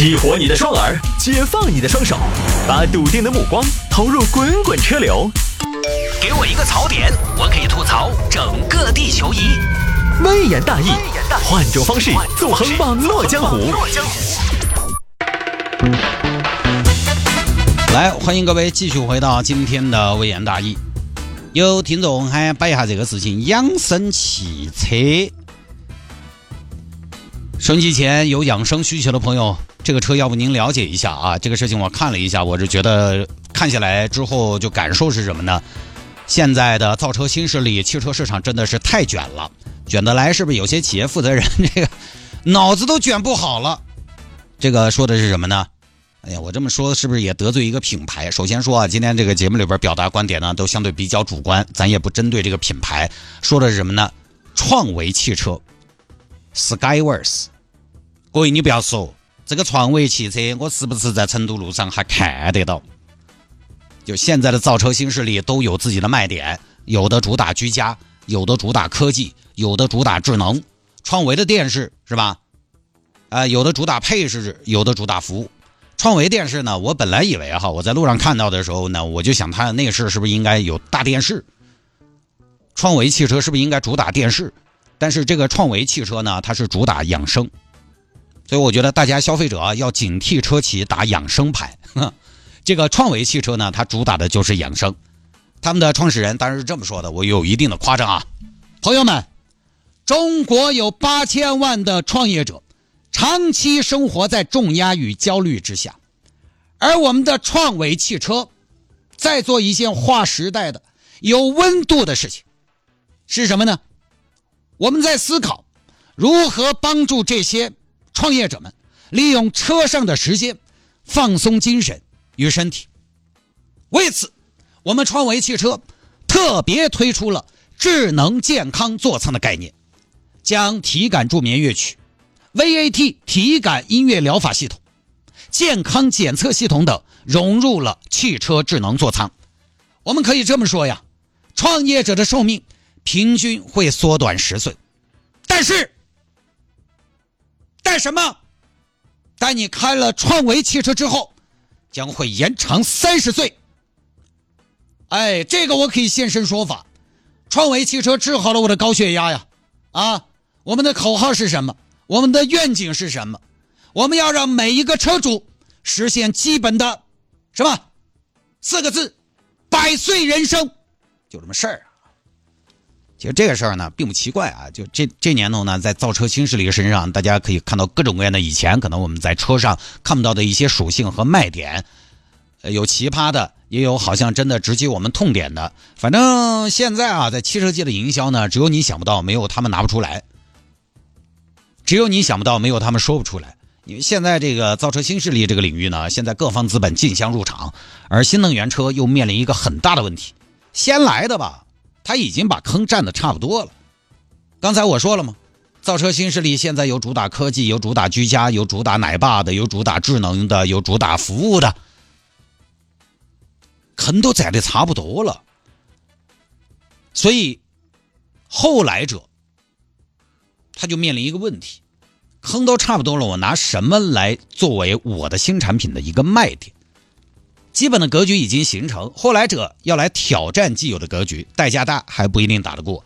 激活你的双耳，解放你的双手，把笃定的目光投入滚滚车流。给我一个槽点，我可以吐槽整个地球仪。微言大义，换种方式纵横网络江湖。来，欢迎各位继续回到今天的微言大义。有听众还摆一下这个事情：养生汽车。升级前有养生需求的朋友，这个车要不您了解一下啊？这个事情我看了一下，我是觉得看下来之后就感受是什么呢？现在的造车新势力，汽车市场真的是太卷了，卷得来是不是有些企业负责人这个脑子都卷不好了？这个说的是什么呢？哎呀，我这么说是不是也得罪一个品牌？首先说啊，今天这个节目里边表达观点呢，都相对比较主观，咱也不针对这个品牌，说的是什么呢？创维汽车。Skyverse，各位你不要说这个创维汽车，我是不是在成都路上还看得到？就现在的造车新势力都有自己的卖点，有的主打居家，有的主打科技，有的主打智能。创维的电视是吧？啊，有的主打配饰，有的主打服务。创维电视呢，我本来以为哈，我在路上看到的时候呢，我就想它的内饰是不是应该有大电视？创维汽车是不是应该主打电视？但是这个创维汽车呢，它是主打养生，所以我觉得大家消费者啊要警惕车企打养生牌。这个创维汽车呢，它主打的就是养生。他们的创始人当然是这么说的，我有一定的夸张啊。朋友们，中国有八千万的创业者，长期生活在重压与焦虑之下，而我们的创维汽车在做一件划时代的、有温度的事情，是什么呢？我们在思考如何帮助这些创业者们利用车上的时间放松精神与身体。为此，我们创维汽车特别推出了智能健康座舱的概念，将体感助眠乐曲、VAT 体感音乐疗法系统、健康检测系统等融入了汽车智能座舱。我们可以这么说呀，创业者的寿命。平均会缩短十岁，但是，干什么？但你开了创维汽车之后，将会延长三十岁。哎，这个我可以现身说法。创维汽车治好了我的高血压呀！啊，我们的口号是什么？我们的愿景是什么？我们要让每一个车主实现基本的什么？四个字：百岁人生。就这么事儿。其实这个事儿呢，并不奇怪啊。就这这年头呢，在造车新势力身上，大家可以看到各种各样的以前可能我们在车上看不到的一些属性和卖点，有奇葩的，也有好像真的直击我们痛点的。反正现在啊，在汽车界的营销呢，只有你想不到，没有他们拿不出来；只有你想不到，没有他们说不出来。因为现在这个造车新势力这个领域呢，现在各方资本竞相入场，而新能源车又面临一个很大的问题：先来的吧。他已经把坑占的差不多了。刚才我说了吗？造车新势力现在有主打科技，有主打居家，有主打奶爸的，有主打智能的，有主打服务的，坑都占的差不多了。所以后来者他就面临一个问题：坑都差不多了，我拿什么来作为我的新产品的一个卖点？基本的格局已经形成，后来者要来挑战既有的格局，代价大还不一定打得过。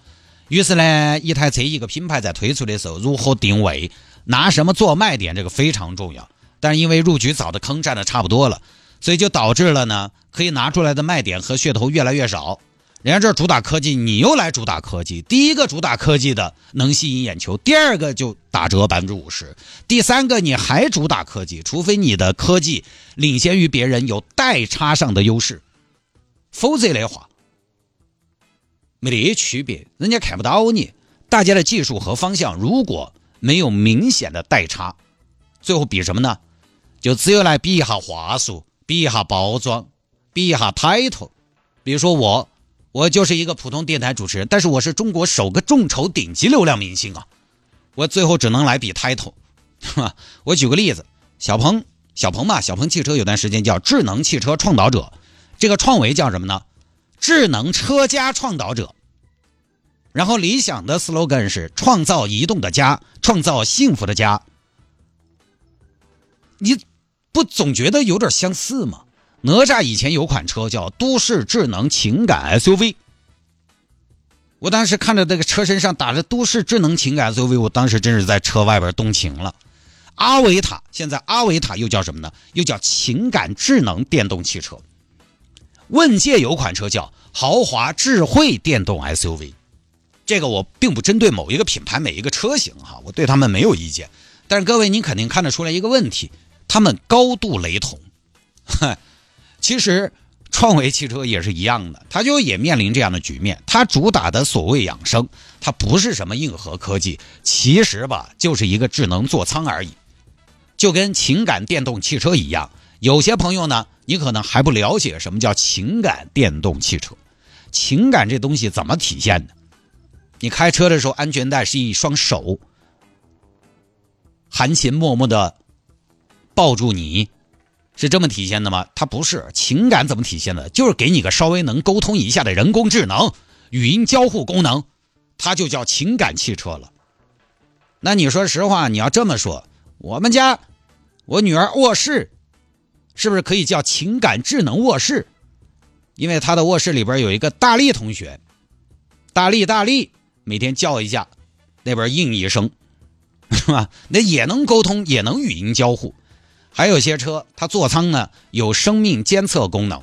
于是呢，一台车一个品牌在推出的时候，如何定位，拿什么做卖点，这个非常重要。但是因为入局早的坑占的差不多了，所以就导致了呢，可以拿出来的卖点和噱头越来越少。人家这主打科技，你又来主打科技。第一个主打科技的能吸引眼球，第二个就打折百分之五十，第三个你还主打科技，除非你的科技领先于别人，有代差上的优势，否则的话没得区别，人家看不到你。大家的技术和方向如果没有明显的代差，最后比什么呢？就只有来比一下话术，比一下包装，比一下 title。比如说我。我就是一个普通电台主持人，但是我是中国首个众筹顶级流量明星啊！我最后只能来比 title，我举个例子，小鹏，小鹏嘛，小鹏汽车有段时间叫智能汽车创导者，这个创维叫什么呢？智能车家创导者。然后理想的 slogan 是创造移动的家，创造幸福的家。你不总觉得有点相似吗？哪吒以前有款车叫都市智能情感 SUV，我当时看着这个车身上打着都市智能情感 SUV，我当时真是在车外边动情了。阿维塔现在阿维塔又叫什么呢？又叫情感智能电动汽车。问界有款车叫豪华智慧电动 SUV，这个我并不针对某一个品牌、每一个车型哈，我对他们没有意见。但是各位，您肯定看得出来一个问题，他们高度雷同。其实，创维汽车也是一样的，它就也面临这样的局面。它主打的所谓养生，它不是什么硬核科技，其实吧，就是一个智能座舱而已。就跟情感电动汽车一样，有些朋友呢，你可能还不了解什么叫情感电动汽车。情感这东西怎么体现的？你开车的时候，安全带是一双手，含情脉脉的抱住你。是这么体现的吗？它不是情感怎么体现的？就是给你个稍微能沟通一下的人工智能语音交互功能，它就叫情感汽车了。那你说实话，你要这么说，我们家我女儿卧室是不是可以叫情感智能卧室？因为她的卧室里边有一个大力同学，大力大力，每天叫一下，那边应一声，是吧？那也能沟通，也能语音交互。还有些车，它座舱呢有生命监测功能，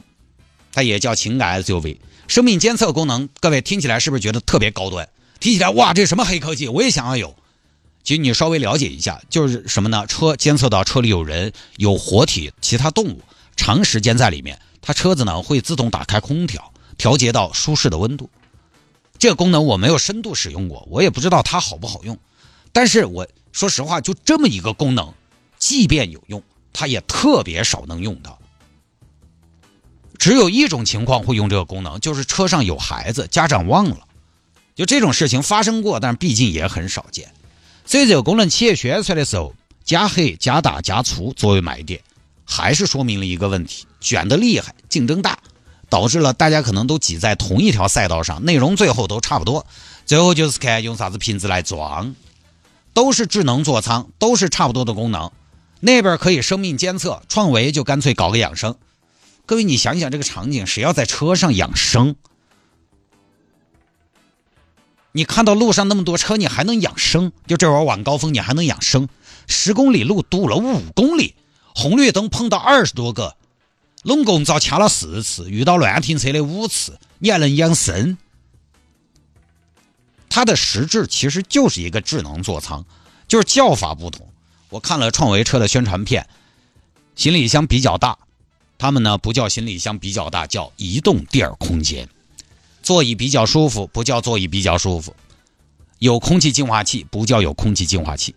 它也叫情感 SUV。生命监测功能，各位听起来是不是觉得特别高端？听起来哇，这什么黑科技？我也想要有。其实你稍微了解一下，就是什么呢？车监测到车里有人、有活体、其他动物，长时间在里面，它车子呢会自动打开空调，调节到舒适的温度。这个功能我没有深度使用过，我也不知道它好不好用。但是我说实话，就这么一个功能，即便有用。它也特别少能用到，只有一种情况会用这个功能，就是车上有孩子，家长忘了，就这种事情发生过，但毕竟也很少见。所以这个功能企业宣传的时候，加黑、加大、加粗作为卖点，还是说明了一个问题：卷得厉害，竞争大，导致了大家可能都挤在同一条赛道上，内容最后都差不多，最后就是看用啥子瓶子来装，都是智能座舱，都是差不多的功能。那边可以生命监测，创维就干脆搞个养生。各位，你想想这个场景，谁要在车上养生？你看到路上那么多车，你还能养生？就这会儿晚高峰，你还能养生？十公里路堵了五公里，红绿灯碰到二十多个，拢共遭掐了四次，遇到乱停车的五次，你还能养生？它的实质其实就是一个智能座舱，就是叫法不同。我看了创维车的宣传片，行李箱比较大，他们呢不叫行李箱比较大，叫移动第二空间。座椅比较舒服，不叫座椅比较舒服。有空气净化器，不叫有空气净化器。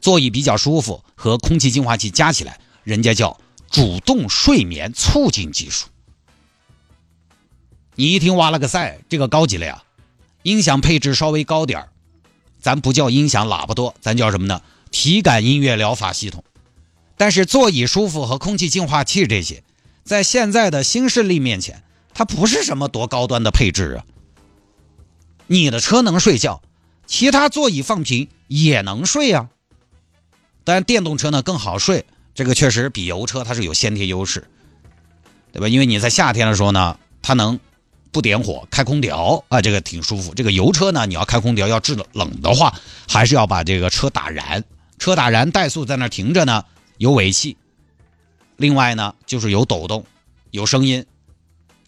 座椅比较舒服和空气净化器加起来，人家叫主动睡眠促进技术。你一听哇了个塞，这个高级了呀！音响配置稍微高点儿，咱不叫音响喇叭多，咱叫什么呢？体感音乐疗法系统，但是座椅舒服和空气净化器这些，在现在的新势力面前，它不是什么多高端的配置啊。你的车能睡觉，其他座椅放平也能睡啊。但电动车呢更好睡，这个确实比油车它是有先天优势，对吧？因为你在夏天的时候呢，它能不点火开空调啊，这个挺舒服。这个油车呢，你要开空调要制冷的话，还是要把这个车打燃。车打燃，怠速在那停着呢，有尾气。另外呢，就是有抖动，有声音，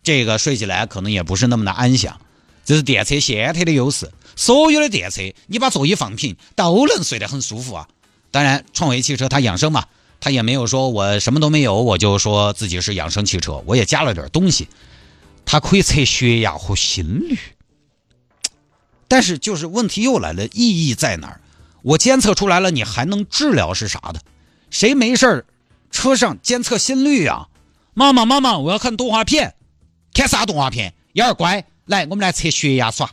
这个睡起来可能也不是那么的安详。这是电车先天的优势。所有的电车，你把座椅放平，都能睡得很舒服啊。当然，创维汽车它养生嘛，它也没有说我什么都没有，我就说自己是养生汽车，我也加了点东西，它可以测血压和心率。但是，就是问题又来了，意义在哪儿？我监测出来了，你还能治疗是啥的？谁没事儿车上监测心率啊？妈妈妈妈，我要看动画片，看啥动画片？幺儿乖，来，我们来测血压耍。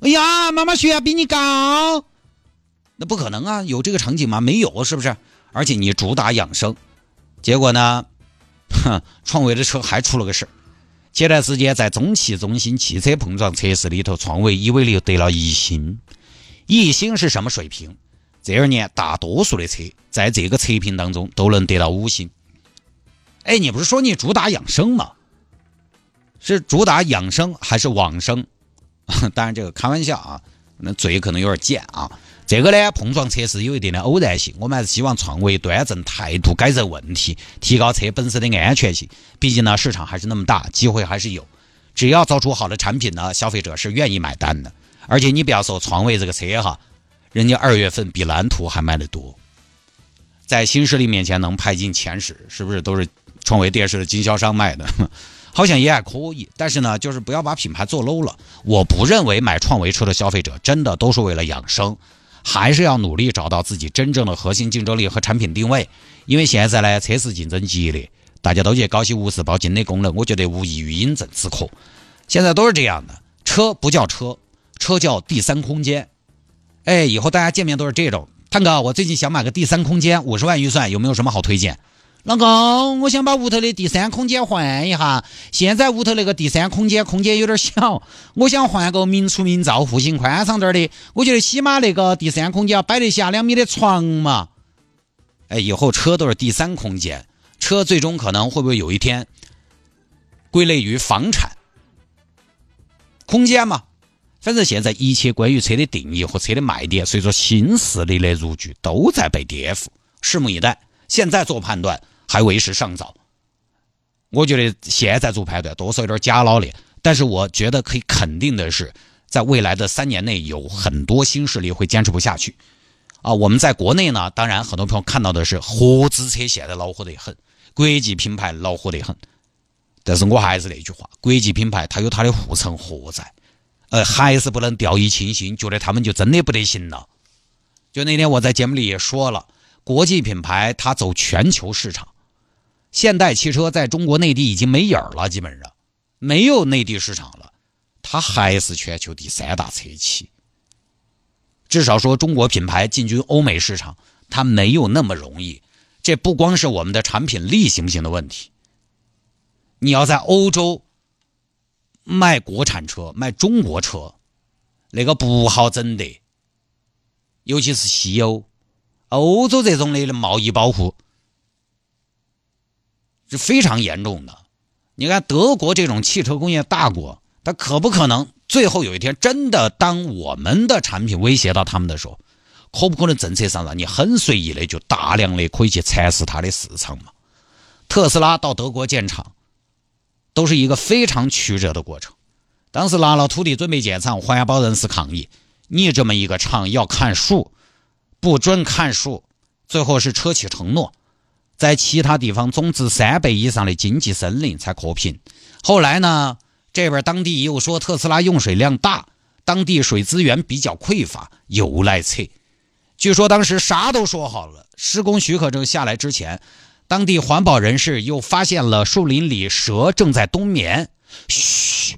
哎呀，妈妈血压比你高，那不可能啊！有这个场景吗？没有，是不是？而且你主打养生，结果呢？哼，创维的车还出了个事。前段时间在中汽中心汽车碰撞测试里头，创维以为又得了一星。一星是什么水平？这二年大多数的车在这个测评当中都能得到五星。哎，你不是说你主打养生吗？是主打养生还是往生？当然这个开玩笑啊，那嘴可能有点贱啊。这个呢，碰撞测试有一定的偶然性，我们还是希望创维端正态度，改正问题，提高车本身的安全性。毕竟呢，市场还是那么大，机会还是有。只要造出好的产品呢，消费者是愿意买单的。而且你不要说创维这个车哈，人家二月份比蓝图还卖得多，在新势力面前能排进前十，是不是都是创维电视的经销商卖的？好像也还可以，但是呢，就是不要把品牌做 low 了。我不认为买创维车的消费者真的都是为了养生，还是要努力找到自己真正的核心竞争力和产品定位。因为现在呢，车市竞争激烈，大家都去高息无视报警的功能，我觉得无异于饮鸩止渴。现在都是这样的，车不叫车，车叫第三空间。哎，以后大家见面都是这种。探哥，我最近想买个第三空间，五十万预算，有没有什么好推荐？老公，我想把屋头的第三空间换一下。现在屋头那个第三空间空间有点小，我想换个明厨明灶、户型宽敞点的。我觉得起码那个第三空间要摆得下两米的床嘛。哎，以后车都是第三空间，车最终可能会不会有一天归类于房产？空间嘛，反正现在一切关于车的定义和车的卖点，随着新势力的入局都在被颠覆。拭目以待，现在做判断。还为时尚早，我觉得现在做判断多少有点假老练。但是我觉得可以肯定的是，在未来的三年内，有很多新势力会坚持不下去。啊，我们在国内呢，当然很多朋友看到的是合资车现在恼火得很，国际品牌恼火得很。但是我还是那句话，国际品牌它有它的护城河在，呃，还是不能掉以轻心，觉得他们就真的不得行了。就那天我在节目里也说了，国际品牌它走全球市场。现代汽车在中国内地已经没影儿了，基本上没有内地市场了，它还是全球第三大车企。至少说中国品牌进军欧美市场，它没有那么容易。这不光是我们的产品力行不行的问题，你要在欧洲卖国产车、卖中国车，那个不好整的，尤其是西欧、欧洲这种的贸易保护。是非常严重的。你看德国这种汽车工业大国，它可不可能最后有一天真的当我们的产品威胁到他们的时候，可不可能政策上让你很随意的就大量的可以去蚕食它的市场嘛？特斯拉到德国建厂，都是一个非常曲折的过程。当时拿了土地准备建厂，环保人士抗议：你这么一个厂要看树，不准看树。最后是车企承诺。在其他地方种植三倍以上的经济森林才可平。后来呢，这边当地又说特斯拉用水量大，当地水资源比较匮乏，又来扯。据说当时啥都说好了，施工许可证下来之前，当地环保人士又发现了树林里蛇正在冬眠。嘘，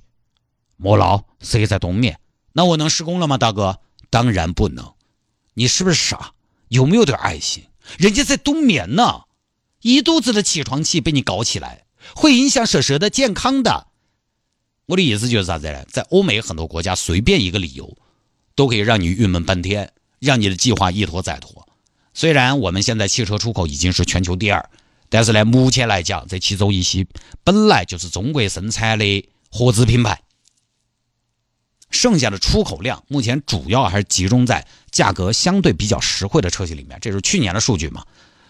莫闹，谁在冬眠？那我能施工了吗，大哥？当然不能。你是不是傻？有没有点爱心？人家在冬眠呢。一肚子的起床气被你搞起来，会影响蛇蛇的健康的。我的意思就是啥子呢？在欧美很多国家，随便一个理由，都可以让你郁闷半天，让你的计划一拖再拖。虽然我们现在汽车出口已经是全球第二，但是呢，目前来讲，这其中一些本来就是中国生产的合资品牌，剩下的出口量目前主要还是集中在价格相对比较实惠的车型里面。这是去年的数据嘛？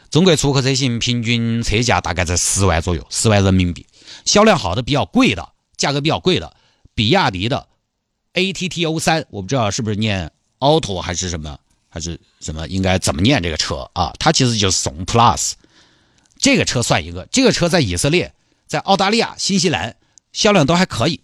中国出口车型平均车价大概在十万左右，十万人民币。销量好的、比较贵的、价格比较贵的，比亚迪的 A T T O 三，我不知道是不是念 auto 还是什么，还是什么，应该怎么念这个车啊？它其实就是宋 Plus，这个车算一个。这个车在以色列、在澳大利亚、新西兰销量都还可以，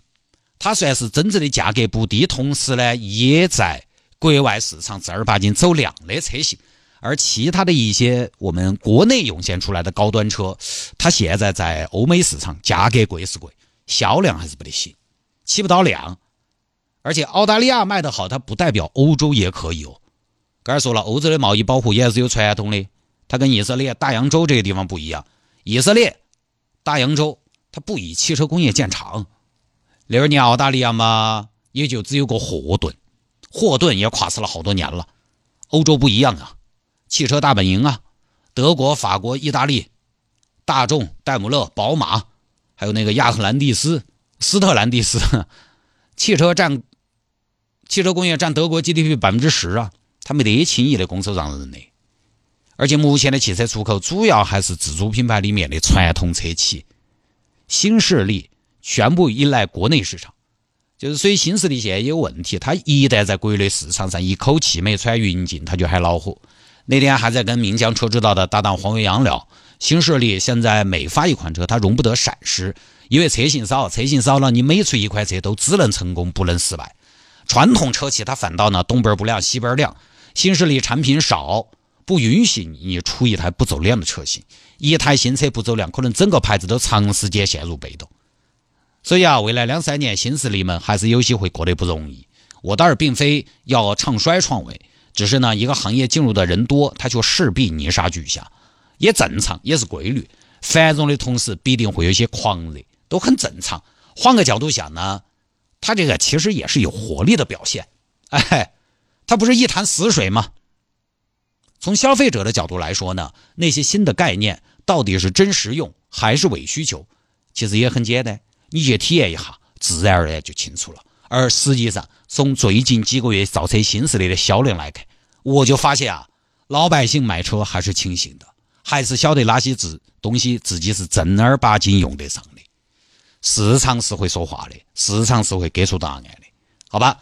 它算是真正的价格不低，同时呢，也在国外市场正儿八经走量的车型。而其他的一些我们国内涌现出来的高端车，它现在在欧美市场价格贵是贵，销量还是不得行，起不到量。而且澳大利亚卖得好，它不代表欧洲也可以哦。刚才说了，欧洲的贸易保护也是有传统的，它跟以色列大洋洲这个地方不一样。以色列大洋洲它不以汽车工业见长，那二年澳大利亚嘛，也就只有个霍顿，霍顿也垮死了好多年了。欧洲不一样啊。汽车大本营啊，德国、法国、意大利，大众、戴姆勒、宝马，还有那个亚特兰蒂斯、斯特兰蒂斯，汽车占汽车工业占德国 GDP 百分之十啊，他没得轻易的拱手让人的。而且目前的汽车出口主要还是自主品牌里面的传统车企，新势力全部依赖国内市场。就是所以新势力现在有问题，他一旦在国内市场上一口气没喘匀净，他就还恼火。那天还在跟岷江车之道的搭档黄维阳聊，新势力现在每发一款车，它容不得闪失，因为车型少，车型少了，你每出一款车都只能成功不能失败。传统车企它反倒呢东边不亮西边亮，新势力产品少，不允许你出一台不走量的车型，一台新车不走量，可能整个牌子都长时间陷入被动。所以啊，未来两三年新势力们还是有些会过得不容易。我倒是并非要唱衰创维，只是呢，一个行业进入的人多，它就势必泥沙俱下，也正常，也是规律。繁荣的同时，必定会有些狂热，都很正常。换个角度想呢，它这个其实也是有活力的表现。哎，它不是一潭死水吗？从消费者的角度来说呢，那些新的概念到底是真实用还是伪需求，其实也很简单。你去体验一下，自然而然就清楚了。而实际上，从最近几个月造车新势力的销量来看，我就发现啊，老百姓买车还是清醒的，还是晓得哪些字东西自己是正儿八经用得上的。市场是会说话的，市场是会给出答案的，好吧？